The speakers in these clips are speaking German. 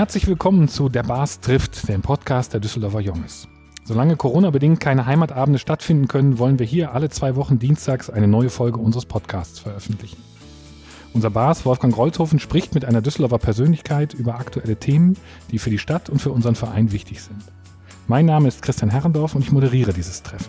Herzlich willkommen zu Der Bars trifft, dem Podcast der Düsseldorfer Junges. Solange Corona-bedingt keine Heimatabende stattfinden können, wollen wir hier alle zwei Wochen dienstags eine neue Folge unseres Podcasts veröffentlichen. Unser Bars Wolfgang Rolzhofen spricht mit einer Düsseldorfer Persönlichkeit über aktuelle Themen, die für die Stadt und für unseren Verein wichtig sind. Mein Name ist Christian Herrendorf und ich moderiere dieses Treffen.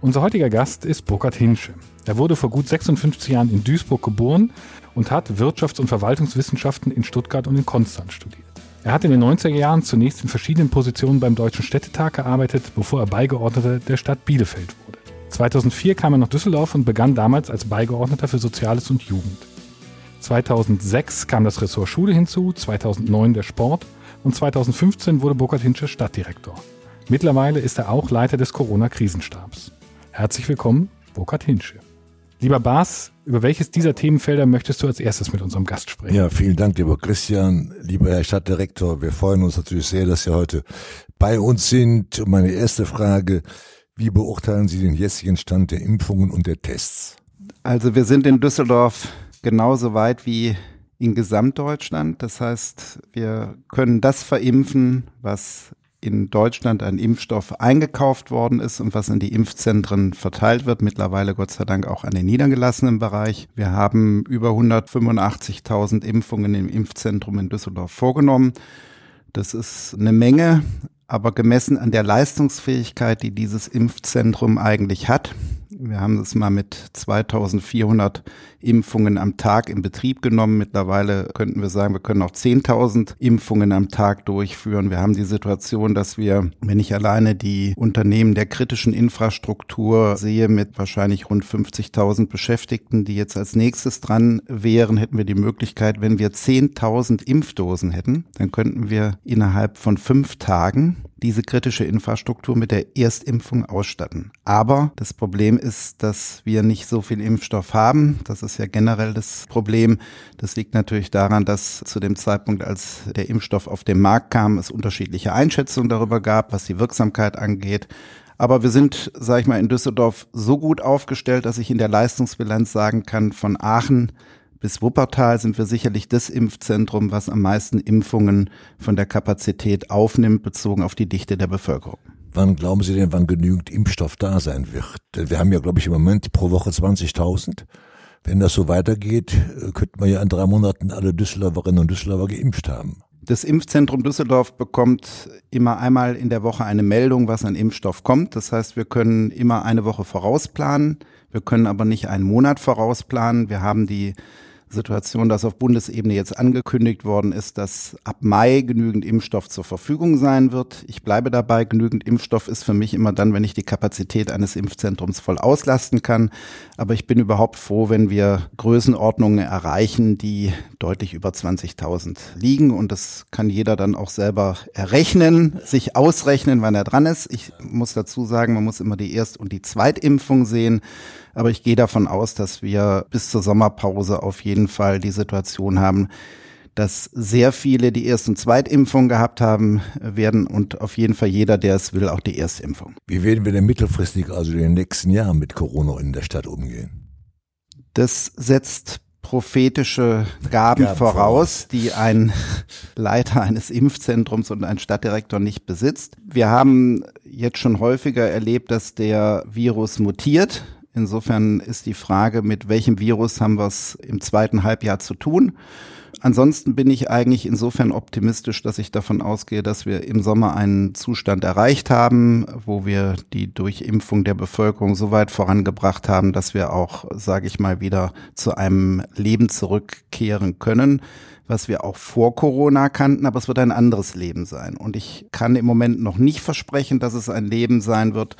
Unser heutiger Gast ist Burkhard Hinsche. Er wurde vor gut 56 Jahren in Duisburg geboren und hat Wirtschafts- und Verwaltungswissenschaften in Stuttgart und in Konstanz studiert. Er hat in den 90er Jahren zunächst in verschiedenen Positionen beim Deutschen Städtetag gearbeitet, bevor er Beigeordneter der Stadt Bielefeld wurde. 2004 kam er nach Düsseldorf und begann damals als Beigeordneter für Soziales und Jugend. 2006 kam das Ressort Schule hinzu, 2009 der Sport und 2015 wurde Burkhard Hinsche Stadtdirektor. Mittlerweile ist er auch Leiter des Corona-Krisenstabs. Herzlich willkommen, Burkhard Hinsche. Lieber Bas, über welches dieser Themenfelder möchtest du als erstes mit unserem Gast sprechen? Ja, vielen Dank, lieber Christian, lieber Herr Stadtdirektor. Wir freuen uns natürlich sehr, dass Sie heute bei uns sind. Und meine erste Frage, wie beurteilen Sie den jetzigen Stand der Impfungen und der Tests? Also wir sind in Düsseldorf genauso weit wie in Gesamtdeutschland. Das heißt, wir können das verimpfen, was in Deutschland ein Impfstoff eingekauft worden ist und was in die Impfzentren verteilt wird, mittlerweile Gott sei Dank auch an den niedergelassenen Bereich. Wir haben über 185.000 Impfungen im Impfzentrum in Düsseldorf vorgenommen. Das ist eine Menge, aber gemessen an der Leistungsfähigkeit, die dieses Impfzentrum eigentlich hat, wir haben es mal mit 2400 Impfungen am Tag in Betrieb genommen. Mittlerweile könnten wir sagen, wir können auch 10.000 Impfungen am Tag durchführen. Wir haben die Situation, dass wir, wenn ich alleine die Unternehmen der kritischen Infrastruktur sehe, mit wahrscheinlich rund 50.000 Beschäftigten, die jetzt als nächstes dran wären, hätten wir die Möglichkeit, wenn wir 10.000 Impfdosen hätten, dann könnten wir innerhalb von fünf Tagen diese kritische Infrastruktur mit der Erstimpfung ausstatten. Aber das Problem ist, dass wir nicht so viel Impfstoff haben. Das ist ja generell das Problem. Das liegt natürlich daran, dass zu dem Zeitpunkt, als der Impfstoff auf den Markt kam, es unterschiedliche Einschätzungen darüber gab, was die Wirksamkeit angeht. Aber wir sind, sage ich mal, in Düsseldorf so gut aufgestellt, dass ich in der Leistungsbilanz sagen kann, von Aachen bis Wuppertal sind wir sicherlich das Impfzentrum, was am meisten Impfungen von der Kapazität aufnimmt, bezogen auf die Dichte der Bevölkerung. Wann glauben Sie denn, wann genügend Impfstoff da sein wird? Wir haben ja, glaube ich, im Moment pro Woche 20.000. Wenn das so weitergeht, könnten wir ja in drei Monaten alle Düsseldorferinnen und Düsseldorfer geimpft haben. Das Impfzentrum Düsseldorf bekommt immer einmal in der Woche eine Meldung, was an Impfstoff kommt. Das heißt, wir können immer eine Woche vorausplanen. Wir können aber nicht einen Monat vorausplanen. Wir haben die Situation, dass auf Bundesebene jetzt angekündigt worden ist, dass ab Mai genügend Impfstoff zur Verfügung sein wird. Ich bleibe dabei, genügend Impfstoff ist für mich immer dann, wenn ich die Kapazität eines Impfzentrums voll auslasten kann. Aber ich bin überhaupt froh, wenn wir Größenordnungen erreichen, die deutlich über 20.000 liegen. Und das kann jeder dann auch selber errechnen, sich ausrechnen, wann er dran ist. Ich muss dazu sagen, man muss immer die Erst- und die Zweitimpfung sehen. Aber ich gehe davon aus, dass wir bis zur Sommerpause auf jeden Fall die Situation haben, dass sehr viele die Erst- und Zweitimpfung gehabt haben werden und auf jeden Fall jeder, der es will, auch die Erstimpfung. Wie werden wir denn mittelfristig, also in den nächsten Jahren mit Corona in der Stadt umgehen? Das setzt prophetische Gaben, Gaben voraus, die ein Leiter eines Impfzentrums und ein Stadtdirektor nicht besitzt. Wir haben jetzt schon häufiger erlebt, dass der Virus mutiert Insofern ist die Frage, mit welchem Virus haben wir es im zweiten Halbjahr zu tun. Ansonsten bin ich eigentlich insofern optimistisch, dass ich davon ausgehe, dass wir im Sommer einen Zustand erreicht haben, wo wir die Durchimpfung der Bevölkerung so weit vorangebracht haben, dass wir auch, sage ich mal, wieder zu einem Leben zurückkehren können, was wir auch vor Corona kannten, aber es wird ein anderes Leben sein. Und ich kann im Moment noch nicht versprechen, dass es ein Leben sein wird,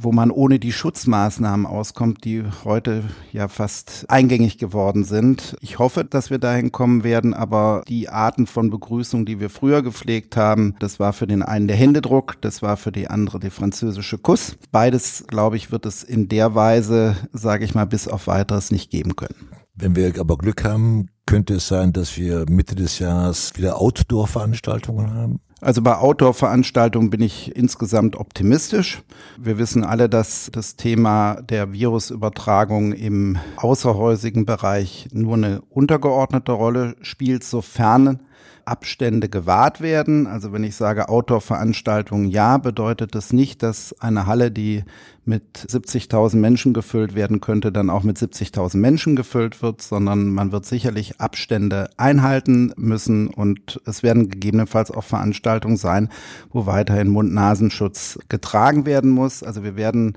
wo man ohne die Schutzmaßnahmen auskommt, die heute ja fast eingängig geworden sind. Ich hoffe, dass wir dahin kommen werden, aber die Arten von Begrüßung, die wir früher gepflegt haben, das war für den einen der Händedruck, das war für die andere der französische Kuss. Beides, glaube ich, wird es in der Weise, sage ich mal, bis auf weiteres nicht geben können. Wenn wir aber Glück haben, könnte es sein, dass wir Mitte des Jahres wieder Outdoor-Veranstaltungen haben? Also bei Outdoor-Veranstaltungen bin ich insgesamt optimistisch. Wir wissen alle, dass das Thema der Virusübertragung im außerhäusigen Bereich nur eine untergeordnete Rolle spielt, sofern Abstände gewahrt werden. Also wenn ich sage Outdoor-Veranstaltungen ja, bedeutet das nicht, dass eine Halle, die mit 70.000 Menschen gefüllt werden könnte, dann auch mit 70.000 Menschen gefüllt wird, sondern man wird sicherlich Abstände einhalten müssen und es werden gegebenenfalls auch Veranstaltungen sein, wo weiterhin Mund-Nasenschutz getragen werden muss. Also wir werden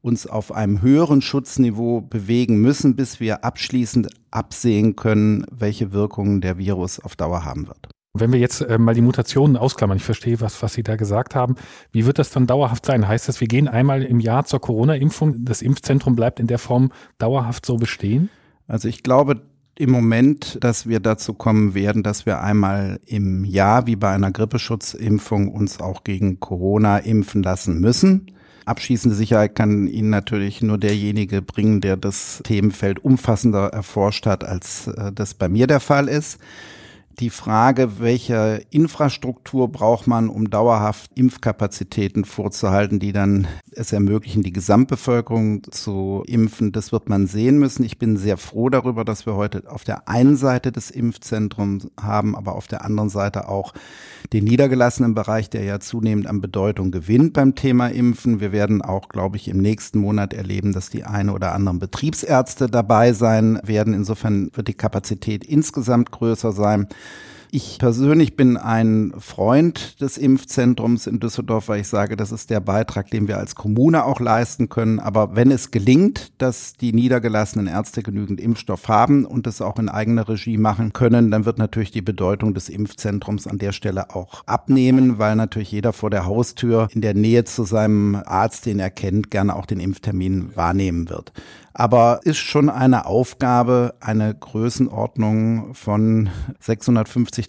uns auf einem höheren Schutzniveau bewegen müssen, bis wir abschließend absehen können, welche Wirkungen der Virus auf Dauer haben wird. Wenn wir jetzt äh, mal die Mutationen ausklammern, ich verstehe, was, was Sie da gesagt haben, wie wird das dann dauerhaft sein? Heißt das, wir gehen einmal im Jahr zur Corona-Impfung, das Impfzentrum bleibt in der Form dauerhaft so bestehen? Also ich glaube im Moment, dass wir dazu kommen werden, dass wir einmal im Jahr, wie bei einer Grippeschutzimpfung, uns auch gegen Corona impfen lassen müssen. Abschließende Sicherheit kann Ihnen natürlich nur derjenige bringen, der das Themenfeld umfassender erforscht hat, als äh, das bei mir der Fall ist die Frage, welche Infrastruktur braucht man, um dauerhaft Impfkapazitäten vorzuhalten, die dann es ermöglichen, die Gesamtbevölkerung zu impfen, das wird man sehen müssen. Ich bin sehr froh darüber, dass wir heute auf der einen Seite des Impfzentrums haben, aber auf der anderen Seite auch den niedergelassenen Bereich, der ja zunehmend an Bedeutung gewinnt beim Thema Impfen. Wir werden auch, glaube ich, im nächsten Monat erleben, dass die eine oder anderen Betriebsärzte dabei sein werden. Insofern wird die Kapazität insgesamt größer sein. Ich persönlich bin ein Freund des Impfzentrums in Düsseldorf, weil ich sage, das ist der Beitrag, den wir als Kommune auch leisten können. Aber wenn es gelingt, dass die niedergelassenen Ärzte genügend Impfstoff haben und es auch in eigener Regie machen können, dann wird natürlich die Bedeutung des Impfzentrums an der Stelle auch abnehmen, weil natürlich jeder vor der Haustür in der Nähe zu seinem Arzt, den er kennt, gerne auch den Impftermin wahrnehmen wird aber ist schon eine Aufgabe, eine Größenordnung von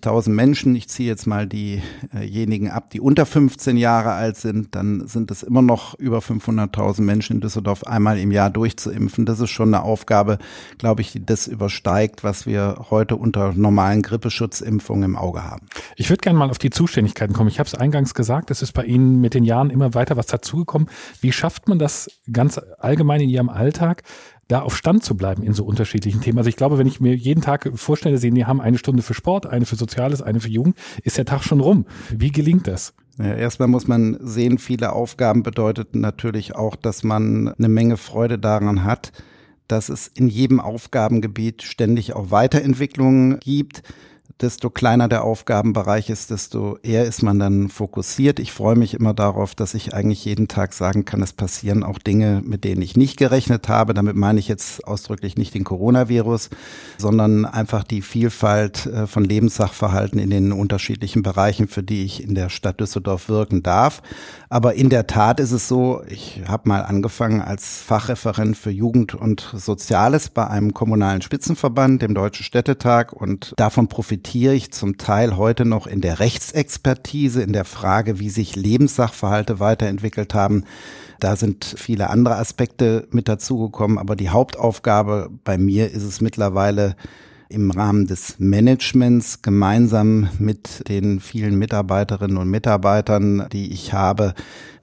650.000 Menschen. Ich ziehe jetzt mal diejenigen ab, die unter 15 Jahre alt sind, dann sind es immer noch über 500.000 Menschen in Düsseldorf einmal im Jahr durchzuimpfen. Das ist schon eine Aufgabe, glaube ich, die das übersteigt, was wir heute unter normalen Grippeschutzimpfungen im Auge haben. Ich würde gerne mal auf die Zuständigkeiten kommen. Ich habe es eingangs gesagt, es ist bei Ihnen mit den Jahren immer weiter was dazugekommen. Wie schafft man das ganz allgemein in Ihrem Alltag? Da auf Stand zu bleiben in so unterschiedlichen Themen. Also ich glaube, wenn ich mir jeden Tag vorstelle, Sie haben eine Stunde für Sport, eine für Soziales, eine für Jugend, ist der Tag schon rum. Wie gelingt das? Ja, erstmal muss man sehen, viele Aufgaben bedeutet natürlich auch, dass man eine Menge Freude daran hat, dass es in jedem Aufgabengebiet ständig auch Weiterentwicklungen gibt desto kleiner der Aufgabenbereich ist, desto eher ist man dann fokussiert. Ich freue mich immer darauf, dass ich eigentlich jeden Tag sagen kann, es passieren auch Dinge, mit denen ich nicht gerechnet habe. Damit meine ich jetzt ausdrücklich nicht den Coronavirus, sondern einfach die Vielfalt äh, von Lebenssachverhalten in den unterschiedlichen Bereichen, für die ich in der Stadt Düsseldorf wirken darf. Aber in der Tat ist es so, ich habe mal angefangen als Fachreferent für Jugend und Soziales bei einem kommunalen Spitzenverband, dem Deutschen Städtetag, und davon profitiere profitiere ich zum Teil heute noch in der Rechtsexpertise, in der Frage, wie sich Lebenssachverhalte weiterentwickelt haben. Da sind viele andere Aspekte mit dazugekommen, aber die Hauptaufgabe bei mir ist es mittlerweile, im Rahmen des Managements gemeinsam mit den vielen Mitarbeiterinnen und Mitarbeitern, die ich habe,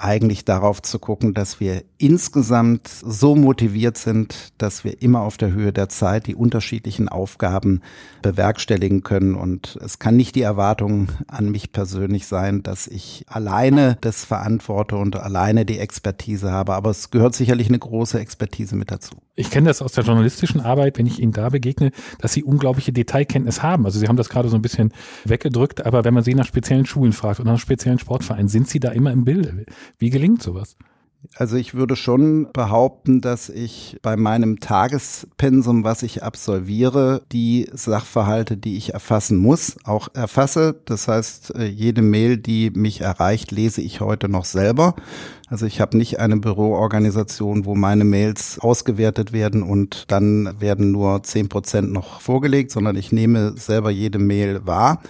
eigentlich darauf zu gucken, dass wir insgesamt so motiviert sind, dass wir immer auf der Höhe der Zeit die unterschiedlichen Aufgaben bewerkstelligen können. Und es kann nicht die Erwartung an mich persönlich sein, dass ich alleine das verantworte und alleine die Expertise habe. Aber es gehört sicherlich eine große Expertise mit dazu. Ich kenne das aus der journalistischen Arbeit, wenn ich Ihnen da begegne, dass Sie unglaubliche Detailkenntnis haben. Also Sie haben das gerade so ein bisschen weggedrückt, aber wenn man Sie nach speziellen Schulen fragt oder nach speziellen Sportvereinen, sind Sie da immer im Bilde? Wie gelingt sowas? Also ich würde schon behaupten, dass ich bei meinem Tagespensum, was ich absolviere, die Sachverhalte, die ich erfassen muss, auch erfasse. Das heißt, äh, jede Mail, die mich erreicht, lese ich heute noch selber. Also ich habe nicht eine Büroorganisation, wo meine Mails ausgewertet werden und dann werden nur zehn Prozent noch vorgelegt, sondern ich nehme selber jede Mail wahr.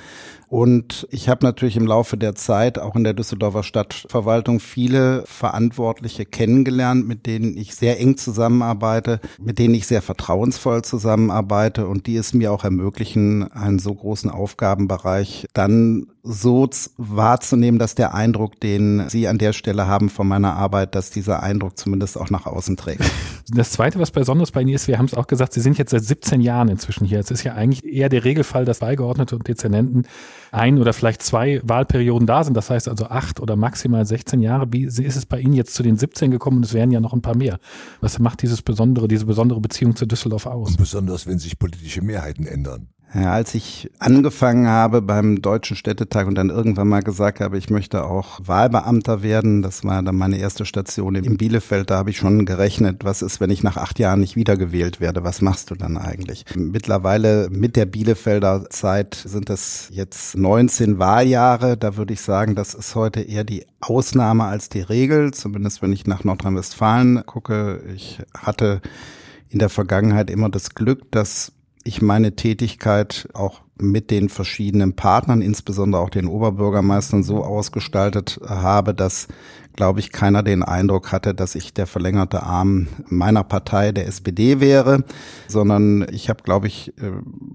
Und ich habe natürlich im Laufe der Zeit auch in der Düsseldorfer Stadtverwaltung viele Verantwortliche kennengelernt, mit denen ich sehr eng zusammenarbeite, mit denen ich sehr vertrauensvoll zusammenarbeite und die es mir auch ermöglichen, einen so großen Aufgabenbereich dann so wahrzunehmen, dass der Eindruck, den Sie an der Stelle haben von meiner Arbeit, dass dieser Eindruck zumindest auch nach außen trägt. Das Zweite, was besonders bei Ihnen ist, wir haben es auch gesagt, Sie sind jetzt seit 17 Jahren inzwischen hier. Es ist ja eigentlich eher der Regelfall, dass Wahlgeordnete und Dezernenten ein oder vielleicht zwei Wahlperioden da sind. Das heißt also acht oder maximal 16 Jahre. Wie ist es bei Ihnen jetzt zu den 17 gekommen und es wären ja noch ein paar mehr? Was macht dieses besondere, diese besondere Beziehung zu Düsseldorf aus? Und besonders, wenn sich politische Mehrheiten ändern. Ja, als ich angefangen habe beim Deutschen Städtetag und dann irgendwann mal gesagt habe, ich möchte auch Wahlbeamter werden, das war dann meine erste Station in Bielefeld, da habe ich schon gerechnet, was ist, wenn ich nach acht Jahren nicht wiedergewählt werde, was machst du dann eigentlich? Mittlerweile mit der Bielefelder Zeit sind das jetzt 19 Wahljahre, da würde ich sagen, das ist heute eher die Ausnahme als die Regel, zumindest wenn ich nach Nordrhein-Westfalen gucke. Ich hatte in der Vergangenheit immer das Glück, dass ich meine Tätigkeit auch mit den verschiedenen Partnern, insbesondere auch den Oberbürgermeistern, so ausgestaltet habe, dass, glaube ich, keiner den Eindruck hatte, dass ich der verlängerte Arm meiner Partei, der SPD, wäre, sondern ich habe, glaube ich, äh,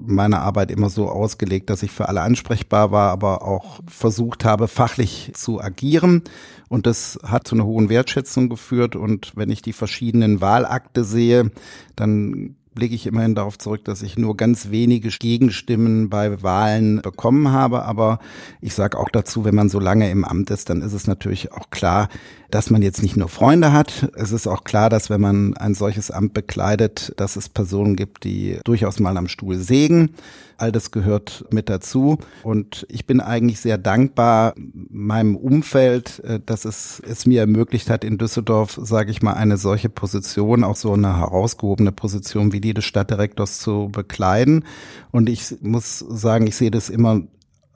meine Arbeit immer so ausgelegt, dass ich für alle ansprechbar war, aber auch versucht habe, fachlich zu agieren. Und das hat zu einer hohen Wertschätzung geführt. Und wenn ich die verschiedenen Wahlakte sehe, dann blicke ich immerhin darauf zurück, dass ich nur ganz wenige Gegenstimmen bei Wahlen bekommen habe. Aber ich sage auch dazu, wenn man so lange im Amt ist, dann ist es natürlich auch klar, dass man jetzt nicht nur Freunde hat. Es ist auch klar, dass wenn man ein solches Amt bekleidet, dass es Personen gibt, die durchaus mal am Stuhl sägen. All das gehört mit dazu. Und ich bin eigentlich sehr dankbar meinem Umfeld, äh, dass es es mir ermöglicht hat, in Düsseldorf, sage ich mal, eine solche Position, auch so eine herausgehobene Position wie die des Stadtdirektors zu bekleiden. Und ich muss sagen, ich sehe das immer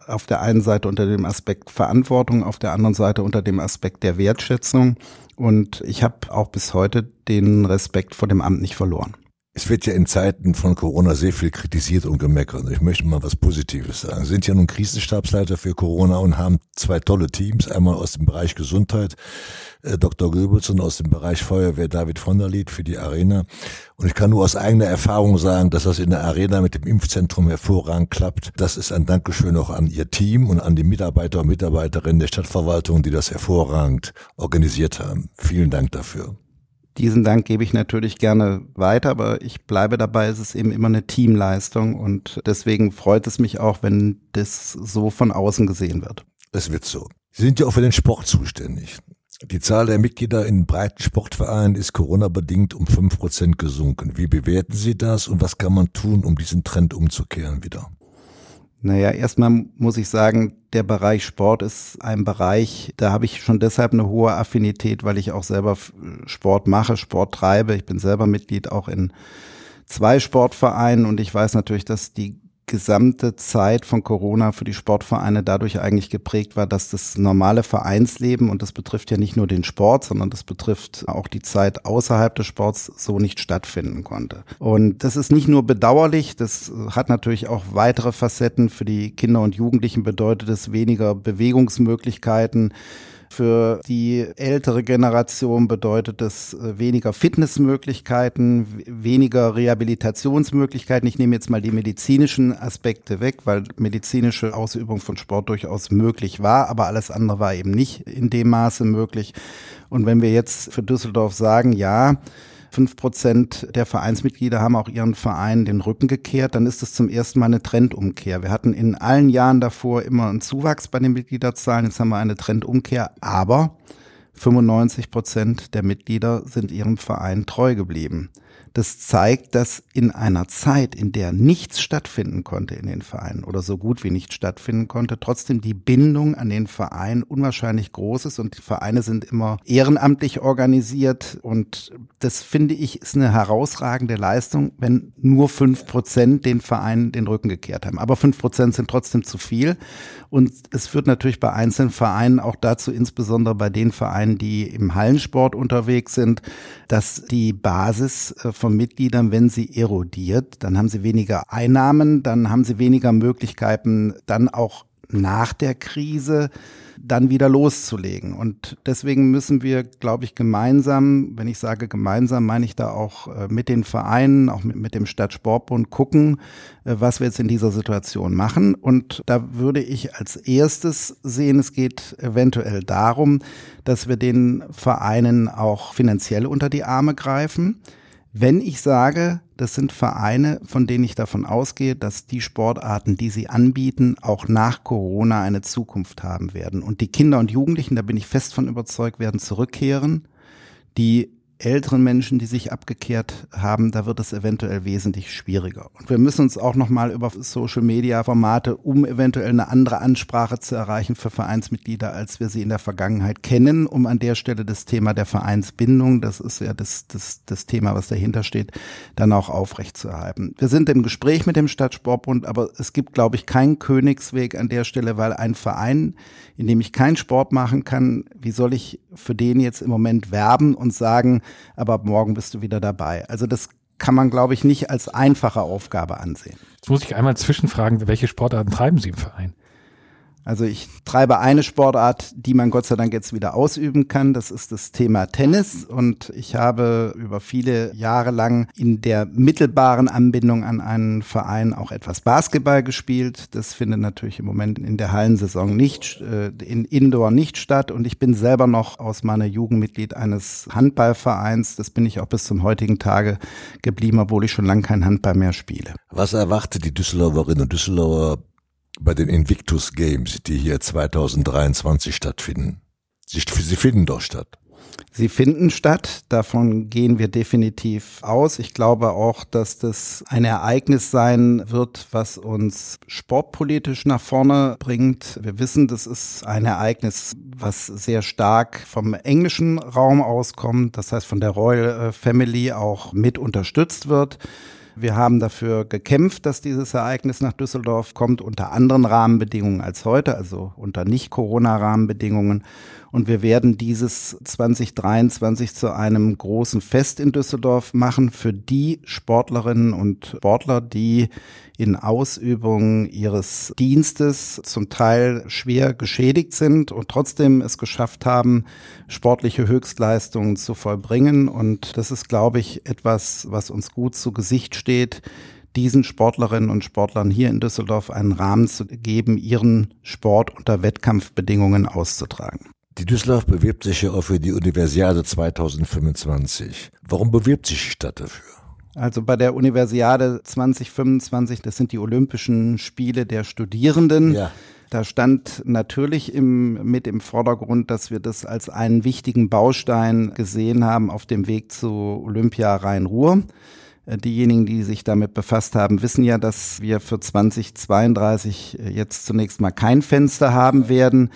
auf der einen Seite unter dem Aspekt Verantwortung, auf der anderen Seite unter dem Aspekt der Wertschätzung. Und ich habe auch bis heute den Respekt vor dem Amt nicht verloren. Es wird ja in Zeiten von Corona sehr viel kritisiert und gemeckert. Ich möchte mal was Positives sagen. Sie sind ja nun Krisenstabsleiter für Corona und haben zwei tolle Teams. Einmal aus dem Bereich Gesundheit, äh, Dr. Goebbels und aus dem Bereich Feuerwehr David von der Lied für die Arena. Und ich kann nur aus eigener Erfahrung sagen, dass das in der Arena mit dem Impfzentrum hervorragend klappt. Das ist ein Dankeschön auch an Ihr Team und an die Mitarbeiter und Mitarbeiterinnen der Stadtverwaltung, die das hervorragend organisiert haben. Vielen Dank dafür. Diesen Dank gebe ich natürlich gerne weiter, aber ich bleibe dabei, es ist eben immer eine Teamleistung und deswegen freut es mich auch, wenn das so von außen gesehen wird. Es wird so. Sie sind ja auch für den Sport zuständig. Die Zahl der Mitglieder in breiten Sportvereinen ist Corona-bedingt um fünf Prozent gesunken. Wie bewerten Sie das und was kann man tun, um diesen Trend umzukehren wieder? Naja, erstmal muss ich sagen, der Bereich Sport ist ein Bereich, da habe ich schon deshalb eine hohe Affinität, weil ich auch selber Sport mache, Sport treibe. Ich bin selber Mitglied auch in zwei Sportvereinen und ich weiß natürlich, dass die gesamte Zeit von Corona für die Sportvereine dadurch eigentlich geprägt war, dass das normale Vereinsleben, und das betrifft ja nicht nur den Sport, sondern das betrifft auch die Zeit außerhalb des Sports, so nicht stattfinden konnte. Und das ist nicht nur bedauerlich, das hat natürlich auch weitere Facetten. Für die Kinder und Jugendlichen bedeutet es weniger Bewegungsmöglichkeiten für die ältere Generation bedeutet es äh, weniger Fitnessmöglichkeiten, weniger Rehabilitationsmöglichkeiten. Ich nehme jetzt mal die medizinischen Aspekte weg, weil medizinische Ausübung von Sport durchaus möglich war, aber alles andere war eben nicht in dem Maße möglich. Und wenn wir jetzt für Düsseldorf sagen, ja, Fünf Prozent der Vereinsmitglieder haben auch ihren Verein den Rücken gekehrt. Dann ist es zum ersten Mal eine Trendumkehr. Wir hatten in allen Jahren davor immer einen Zuwachs bei den Mitgliederzahlen. Jetzt haben wir eine Trendumkehr. Aber 95 Prozent der Mitglieder sind ihrem Verein treu geblieben. Das zeigt, dass in einer Zeit, in der nichts stattfinden konnte in den Vereinen oder so gut wie nicht stattfinden konnte, trotzdem die Bindung an den Verein unwahrscheinlich groß ist und die Vereine sind immer ehrenamtlich organisiert und das finde ich ist eine herausragende Leistung, wenn nur fünf Prozent den Verein den Rücken gekehrt haben. Aber fünf Prozent sind trotzdem zu viel und es führt natürlich bei einzelnen Vereinen auch dazu, insbesondere bei den Vereinen, die im Hallensport unterwegs sind, dass die Basis äh, von Mitgliedern, wenn sie erodiert, dann haben sie weniger Einnahmen, dann haben sie weniger Möglichkeiten, dann auch nach der Krise dann wieder loszulegen. Und deswegen müssen wir, glaube ich, gemeinsam, wenn ich sage gemeinsam, meine ich da auch äh, mit den Vereinen, auch mit, mit dem Stadtsportbund gucken, äh, was wir jetzt in dieser Situation machen. Und da würde ich als erstes sehen, es geht eventuell darum, dass wir den Vereinen auch finanziell unter die Arme greifen. Wenn ich sage, das sind Vereine, von denen ich davon ausgehe, dass die Sportarten, die sie anbieten, auch nach Corona eine Zukunft haben werden. Und die Kinder und Jugendlichen, da bin ich fest von überzeugt, werden zurückkehren. Die älteren Menschen, die sich abgekehrt haben, da wird es eventuell wesentlich schwieriger. Und wir müssen uns auch nochmal über Social-Media-Formate, um eventuell eine andere Ansprache zu erreichen für Vereinsmitglieder, als wir sie in der Vergangenheit kennen, um an der Stelle das Thema der Vereinsbindung, das ist ja das, das, das Thema, was dahinter steht, dann auch aufrechtzuerhalten. Wir sind im Gespräch mit dem Stadtsportbund, aber es gibt, glaube ich, keinen Königsweg an der Stelle, weil ein Verein, in dem ich keinen Sport machen kann, wie soll ich für den jetzt im Moment werben und sagen, aber ab morgen bist du wieder dabei. Also das kann man, glaube ich, nicht als einfache Aufgabe ansehen. Jetzt muss ich einmal zwischenfragen, welche Sportarten treiben Sie im Verein? Also ich treibe eine Sportart, die man Gott sei Dank jetzt wieder ausüben kann. Das ist das Thema Tennis. Und ich habe über viele Jahre lang in der mittelbaren Anbindung an einen Verein auch etwas Basketball gespielt. Das findet natürlich im Moment in der Hallensaison nicht, äh, in Indoor nicht statt. Und ich bin selber noch aus meiner Jugend Mitglied eines Handballvereins. Das bin ich auch bis zum heutigen Tage geblieben, obwohl ich schon lange kein Handball mehr spiele. Was erwartet die Düsseldorferinnen und Düsseldorfer bei den Invictus Games, die hier 2023 stattfinden. Sie, sie finden doch statt. Sie finden statt, davon gehen wir definitiv aus. Ich glaube auch, dass das ein Ereignis sein wird, was uns sportpolitisch nach vorne bringt. Wir wissen, das ist ein Ereignis, was sehr stark vom englischen Raum auskommt, das heißt von der Royal Family auch mit unterstützt wird. Wir haben dafür gekämpft, dass dieses Ereignis nach Düsseldorf kommt, unter anderen Rahmenbedingungen als heute, also unter Nicht-Corona-Rahmenbedingungen. Und wir werden dieses 2023 zu einem großen Fest in Düsseldorf machen für die Sportlerinnen und Sportler, die in Ausübung ihres Dienstes zum Teil schwer geschädigt sind und trotzdem es geschafft haben, sportliche Höchstleistungen zu vollbringen. Und das ist, glaube ich, etwas, was uns gut zu Gesicht steht diesen Sportlerinnen und Sportlern hier in Düsseldorf einen Rahmen zu geben, ihren Sport unter Wettkampfbedingungen auszutragen. Die Düsseldorf bewirbt sich ja auch für die Universiade 2025. Warum bewirbt sich die Stadt dafür? Also bei der Universiade 2025, das sind die Olympischen Spiele der Studierenden. Ja. Da stand natürlich im, mit im Vordergrund, dass wir das als einen wichtigen Baustein gesehen haben auf dem Weg zu Olympia Rhein-Ruhr. Äh, diejenigen, die sich damit befasst haben, wissen ja, dass wir für 2032 jetzt zunächst mal kein Fenster haben werden.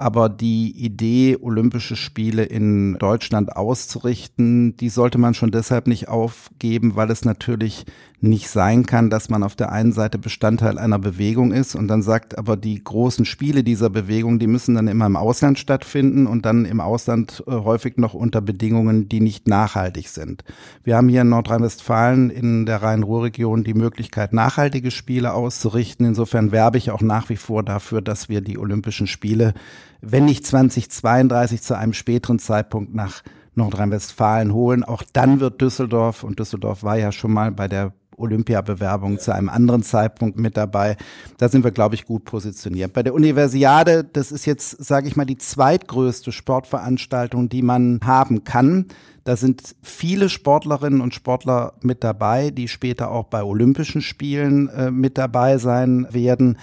Aber die Idee, Olympische Spiele in Deutschland auszurichten, die sollte man schon deshalb nicht aufgeben, weil es natürlich nicht sein kann, dass man auf der einen Seite Bestandteil einer Bewegung ist und dann sagt, aber die großen Spiele dieser Bewegung, die müssen dann immer im Ausland stattfinden und dann im Ausland äh, häufig noch unter Bedingungen, die nicht nachhaltig sind. Wir haben hier in Nordrhein-Westfalen in der Rhein-Ruhr-Region die Möglichkeit, nachhaltige Spiele auszurichten. Insofern werbe ich auch nach wie vor dafür, dass wir die Olympischen Spiele, wenn nicht 2032 zu einem späteren Zeitpunkt nach Nordrhein-Westfalen holen. Auch dann wird Düsseldorf, und Düsseldorf war ja schon mal bei der Olympiabewerbung zu einem anderen Zeitpunkt mit dabei. Da sind wir, glaube ich, gut positioniert. Bei der Universiade, das ist jetzt, sage ich mal, die zweitgrößte Sportveranstaltung, die man haben kann. Da sind viele Sportlerinnen und Sportler mit dabei, die später auch bei Olympischen Spielen äh, mit dabei sein werden.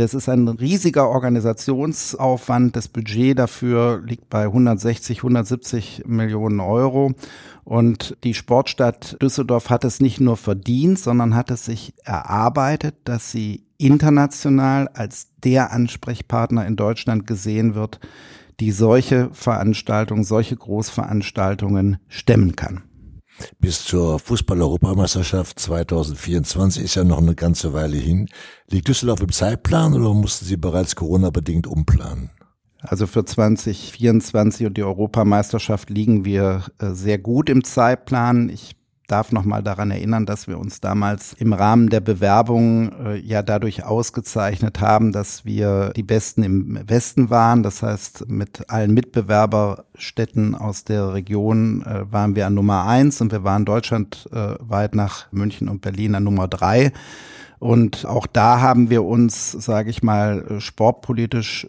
Das ist ein riesiger Organisationsaufwand. Das Budget dafür liegt bei 160, 170 Millionen Euro. Und die Sportstadt Düsseldorf hat es nicht nur verdient, sondern hat es sich erarbeitet, dass sie international als der Ansprechpartner in Deutschland gesehen wird, die solche Veranstaltungen, solche Großveranstaltungen stemmen kann. Bis zur Fußball-Europameisterschaft 2024 ist ja noch eine ganze Weile hin. Liegt Düsseldorf im Zeitplan oder mussten Sie bereits Corona-bedingt umplanen? Also für 2024 und die Europameisterschaft liegen wir äh, sehr gut im Zeitplan. Ich darf noch mal daran erinnern, dass wir uns damals im Rahmen der Bewerbung äh, ja dadurch ausgezeichnet haben, dass wir die Besten im Westen waren. Das heißt, mit allen Mitbewerberstädten aus der Region äh, waren wir an Nummer eins und wir waren deutschlandweit nach München und Berlin an Nummer drei. Und auch da haben wir uns, sage ich mal, sportpolitisch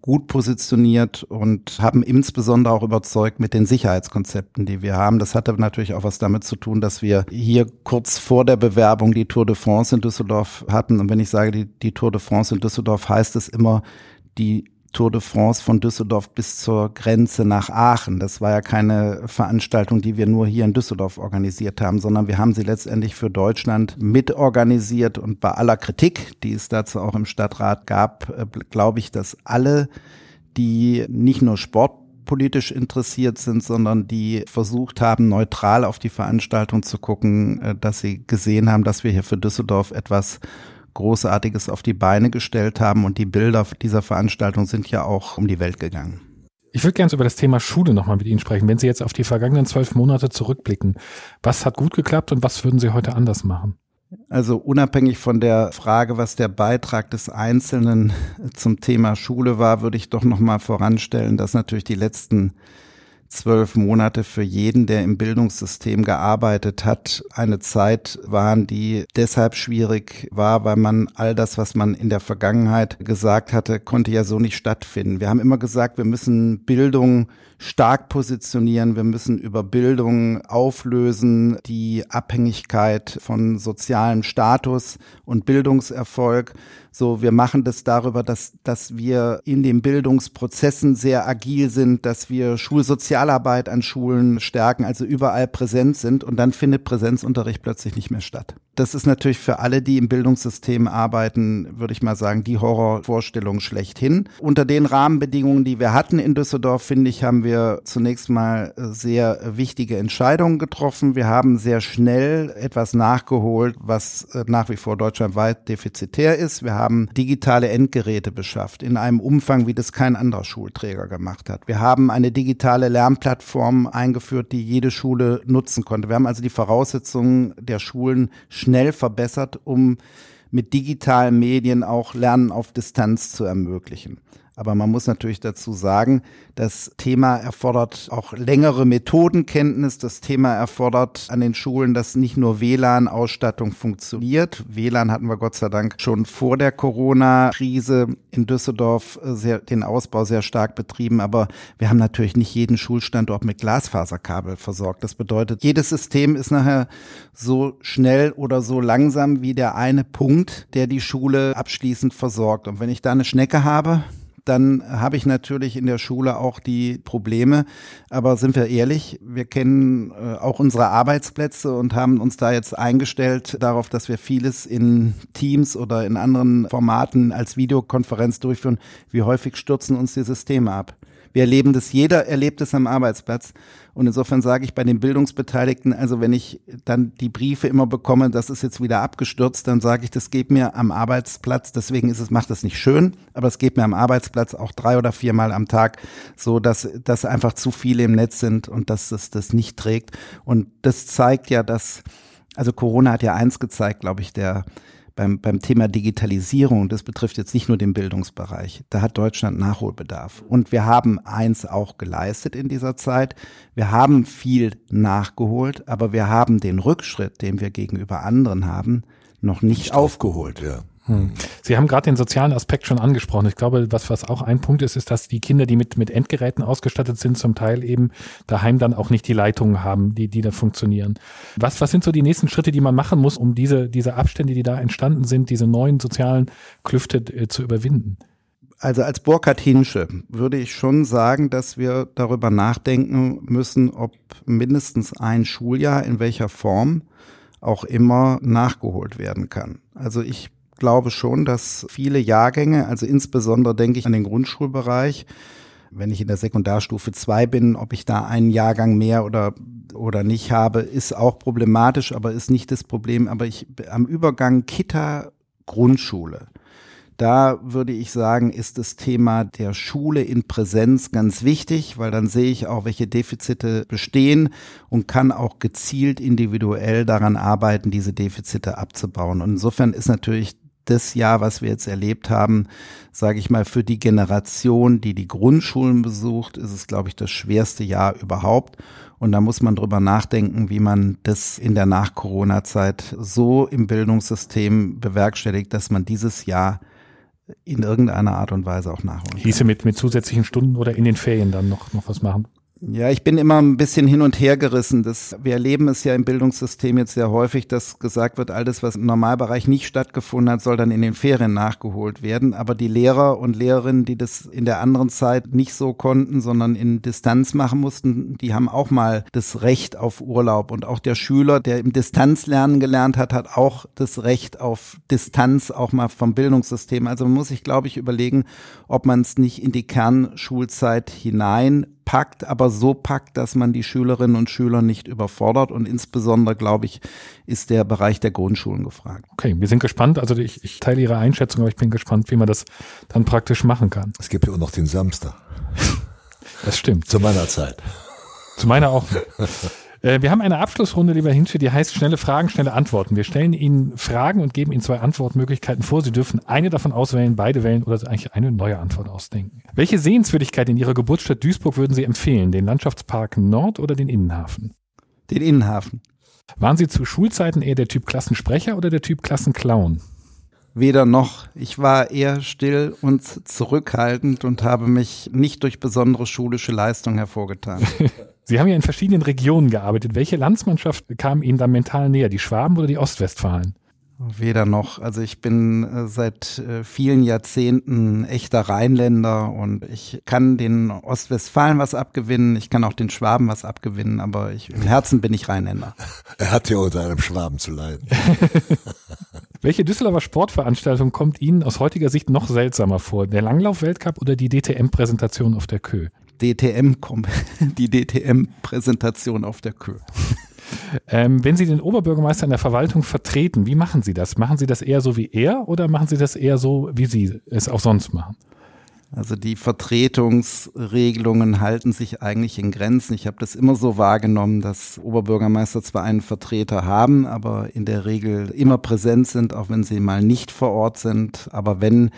gut positioniert und haben insbesondere auch überzeugt mit den Sicherheitskonzepten, die wir haben. Das hatte natürlich auch was damit zu tun, dass wir hier kurz vor der Bewerbung die Tour de France in Düsseldorf hatten. Und wenn ich sage, die, die Tour de France in Düsseldorf, heißt es immer die Tour de France von Düsseldorf bis zur Grenze nach Aachen. Das war ja keine Veranstaltung, die wir nur hier in Düsseldorf organisiert haben, sondern wir haben sie letztendlich für Deutschland mitorganisiert und bei aller Kritik, die es dazu auch im Stadtrat gab, äh, glaube ich, dass alle, die nicht nur sportpolitisch interessiert sind, sondern die versucht haben, neutral auf die Veranstaltung zu gucken, äh, dass sie gesehen haben, dass wir hier für Düsseldorf etwas Großartiges auf die Beine gestellt haben und die Bilder dieser Veranstaltung sind ja auch um die Welt gegangen. Ich würde gerne über das Thema Schule nochmal mit Ihnen sprechen. Wenn Sie jetzt auf die vergangenen zwölf Monate zurückblicken, was hat gut geklappt und was würden Sie heute anders machen? Also unabhängig von der Frage, was der Beitrag des Einzelnen zum Thema Schule war, würde ich doch nochmal voranstellen, dass natürlich die letzten zwölf Monate für jeden, der im Bildungssystem gearbeitet hat, eine Zeit waren, die deshalb schwierig war, weil man all das, was man in der Vergangenheit gesagt hatte, konnte ja so nicht stattfinden. Wir haben immer gesagt, wir müssen Bildung stark positionieren. Wir müssen über Bildung auflösen, die Abhängigkeit von sozialem Status und Bildungserfolg. So, wir machen das darüber, dass, dass wir in den Bildungsprozessen sehr agil sind, dass wir Schulsozialarbeit an Schulen stärken, also überall präsent sind und dann findet Präsenzunterricht plötzlich nicht mehr statt. Das ist natürlich für alle, die im Bildungssystem arbeiten, würde ich mal sagen, die Horrorvorstellung schlechthin. Unter den Rahmenbedingungen, die wir hatten in Düsseldorf, finde ich, haben wir zunächst mal sehr wichtige Entscheidungen getroffen. Wir haben sehr schnell etwas nachgeholt, was äh, nach wie vor deutschlandweit defizitär ist. Wir haben digitale Endgeräte beschafft in einem Umfang, wie das kein anderer Schulträger gemacht hat. Wir haben eine digitale Lernplattform eingeführt, die jede Schule nutzen konnte. Wir haben also die Voraussetzungen der Schulen schnell verbessert, um mit digitalen Medien auch Lernen auf Distanz zu ermöglichen. Aber man muss natürlich dazu sagen, das Thema erfordert auch längere Methodenkenntnis. Das Thema erfordert an den Schulen, dass nicht nur WLAN-Ausstattung funktioniert. WLAN hatten wir Gott sei Dank schon vor der Corona-Krise in Düsseldorf sehr, den Ausbau sehr stark betrieben. Aber wir haben natürlich nicht jeden Schulstandort mit Glasfaserkabel versorgt. Das bedeutet, jedes System ist nachher so schnell oder so langsam wie der eine Punkt, der die Schule abschließend versorgt. Und wenn ich da eine Schnecke habe, dann habe ich natürlich in der Schule auch die Probleme. Aber sind wir ehrlich, wir kennen äh, auch unsere Arbeitsplätze und haben uns da jetzt eingestellt darauf, dass wir vieles in Teams oder in anderen Formaten als Videokonferenz durchführen. Wie häufig stürzen uns die Systeme ab? Wir erleben das, jeder erlebt es am Arbeitsplatz. Und insofern sage ich bei den Bildungsbeteiligten, also wenn ich dann die Briefe immer bekomme, das ist jetzt wieder abgestürzt, dann sage ich, das geht mir am Arbeitsplatz. Deswegen ist es, macht das nicht schön, aber es geht mir am Arbeitsplatz auch drei oder viermal am Tag so, dass, dass einfach zu viele im Netz sind und dass es das nicht trägt. Und das zeigt ja, dass, also Corona hat ja eins gezeigt, glaube ich, der, beim, beim Thema Digitalisierung, das betrifft jetzt nicht nur den Bildungsbereich, da hat Deutschland Nachholbedarf. Und wir haben eins auch geleistet in dieser Zeit. Wir haben viel nachgeholt, aber wir haben den Rückschritt, den wir gegenüber anderen haben, noch nicht, nicht aufgeholt. Ja. Hm. Sie haben gerade den sozialen Aspekt schon angesprochen. Ich glaube, was, was auch ein Punkt ist, ist, dass die Kinder, die mit, mit Endgeräten ausgestattet sind, zum Teil eben daheim dann auch nicht die Leitungen haben, die, die da funktionieren. Was, was sind so die nächsten Schritte, die man machen muss, um diese, diese Abstände, die da entstanden sind, diese neuen sozialen Klüfte äh, zu überwinden? Also als Burkhard Hinsche würde ich schon sagen, dass wir darüber nachdenken müssen, ob mindestens ein Schuljahr in welcher Form auch immer nachgeholt werden kann. Also ich glaube schon, dass viele Jahrgänge, also insbesondere denke ich an den Grundschulbereich, wenn ich in der Sekundarstufe 2 bin, ob ich da einen Jahrgang mehr oder, oder nicht habe, ist auch problematisch, aber ist nicht das Problem. Aber ich am Übergang Kita Grundschule da würde ich sagen, ist das Thema der Schule in Präsenz ganz wichtig, weil dann sehe ich auch, welche Defizite bestehen und kann auch gezielt individuell daran arbeiten, diese Defizite abzubauen. Und insofern ist natürlich das Jahr, was wir jetzt erlebt haben, sage ich mal, für die Generation, die die Grundschulen besucht, ist es, glaube ich, das schwerste Jahr überhaupt. Und da muss man drüber nachdenken, wie man das in der Nach-Corona-Zeit so im Bildungssystem bewerkstelligt, dass man dieses Jahr in irgendeiner Art und Weise auch nachholen. Hieße mit, mit zusätzlichen Stunden oder in den Ferien dann noch, noch was machen? Ja, ich bin immer ein bisschen hin und her gerissen. Das, wir erleben es ja im Bildungssystem jetzt sehr häufig, dass gesagt wird, alles, was im Normalbereich nicht stattgefunden hat, soll dann in den Ferien nachgeholt werden. Aber die Lehrer und Lehrerinnen, die das in der anderen Zeit nicht so konnten, sondern in Distanz machen mussten, die haben auch mal das Recht auf Urlaub. Und auch der Schüler, der im Distanzlernen gelernt hat, hat auch das Recht auf Distanz, auch mal vom Bildungssystem. Also man muss sich, glaube ich, überlegen, ob man es nicht in die Kernschulzeit hinein packt, aber so packt, dass man die Schülerinnen und Schüler nicht überfordert. Und insbesondere, glaube ich, ist der Bereich der Grundschulen gefragt. Okay, wir sind gespannt. Also ich, ich teile Ihre Einschätzung, aber ich bin gespannt, wie man das dann praktisch machen kann. Es gibt ja auch noch den Samstag. Das stimmt. Zu meiner Zeit. Zu meiner auch. Äh, wir haben eine Abschlussrunde, lieber Hinsche, die heißt schnelle Fragen, schnelle Antworten. Wir stellen Ihnen Fragen und geben Ihnen zwei Antwortmöglichkeiten vor. Sie dürfen eine davon auswählen, beide wählen oder eigentlich eine neue Antwort ausdenken. Welche Sehenswürdigkeit in Ihrer Geburtsstadt Duisburg würden Sie empfehlen? Den Landschaftspark Nord oder den Innenhafen? Den Innenhafen. Waren Sie zu Schulzeiten eher der Typ Klassensprecher oder der Typ Klassenclown? Weder noch. Ich war eher still und zurückhaltend und habe mich nicht durch besondere schulische Leistung hervorgetan. Sie haben ja in verschiedenen Regionen gearbeitet. Welche Landsmannschaft kam Ihnen da mental näher, die Schwaben oder die Ostwestfalen? Weder noch. Also ich bin äh, seit äh, vielen Jahrzehnten echter Rheinländer und ich kann den Ostwestfalen was abgewinnen, ich kann auch den Schwaben was abgewinnen, aber ich, im Herzen bin ich Rheinländer. Er hat ja unter einem Schwaben zu leiden. Welche Düsseldorfer Sportveranstaltung kommt Ihnen aus heutiger Sicht noch seltsamer vor? Der Langlauf-Weltcup oder die DTM-Präsentation auf der Kö? DTM, die DTM-Präsentation auf der Kö. Ähm, wenn Sie den Oberbürgermeister in der Verwaltung vertreten, wie machen Sie das? Machen Sie das eher so wie er oder machen Sie das eher so, wie Sie es auch sonst machen? Also die Vertretungsregelungen halten sich eigentlich in Grenzen. Ich habe das immer so wahrgenommen, dass Oberbürgermeister zwar einen Vertreter haben, aber in der Regel immer präsent sind, auch wenn sie mal nicht vor Ort sind. Aber wenn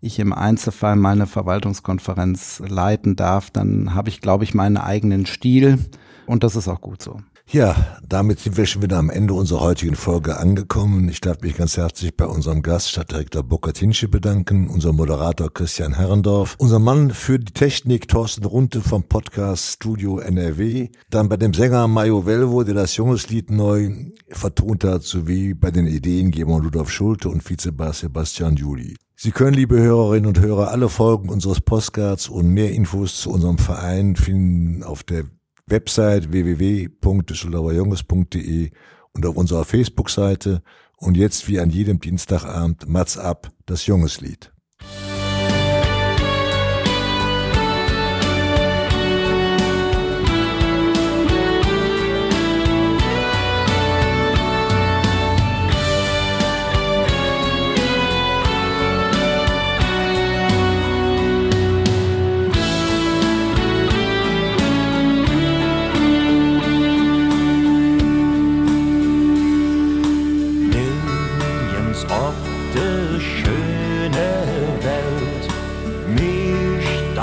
ich im Einzelfall mal eine Verwaltungskonferenz leiten darf, dann habe ich, glaube ich, meinen eigenen Stil und das ist auch gut so. Ja, damit sind wir schon wieder am Ende unserer heutigen Folge angekommen. Ich darf mich ganz herzlich bei unserem Gast, Stadtdirektor Burkhard Hinsche, bedanken, unser Moderator Christian Herrendorf, unser Mann für die Technik Thorsten Runte vom Podcast Studio NRW, dann bei dem Sänger Mario Velvo, der das Jungeslied neu vertont hat, sowie bei den Ideengebern Rudolf Schulte und Vizebass Sebastian Juli. Sie können, liebe Hörerinnen und Hörer, alle Folgen unseres Postcards und mehr Infos zu unserem Verein finden auf der Website www.düsseldorferjunges.de und auf unserer Facebook-Seite und jetzt wie an jedem Dienstagabend Mats ab, das Jungeslied.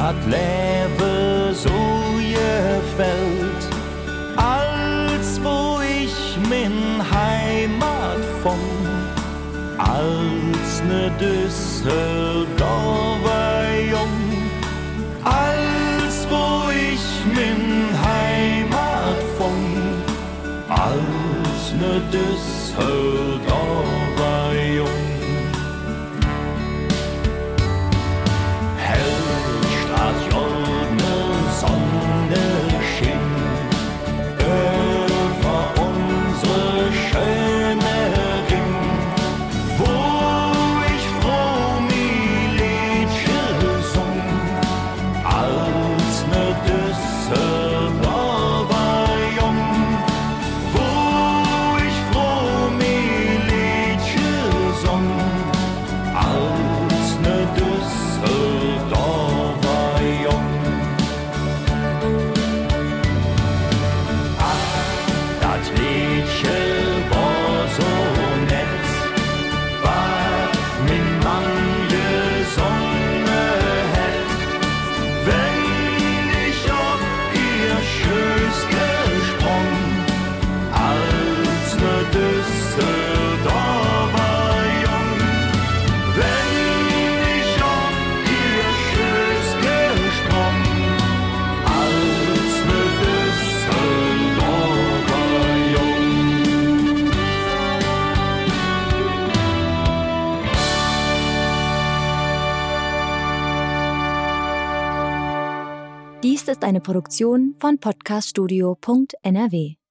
hat Lebe so gefällt, als wo ich min Heimat von, als ne Düssel. Produktion von podcaststudio.nrw.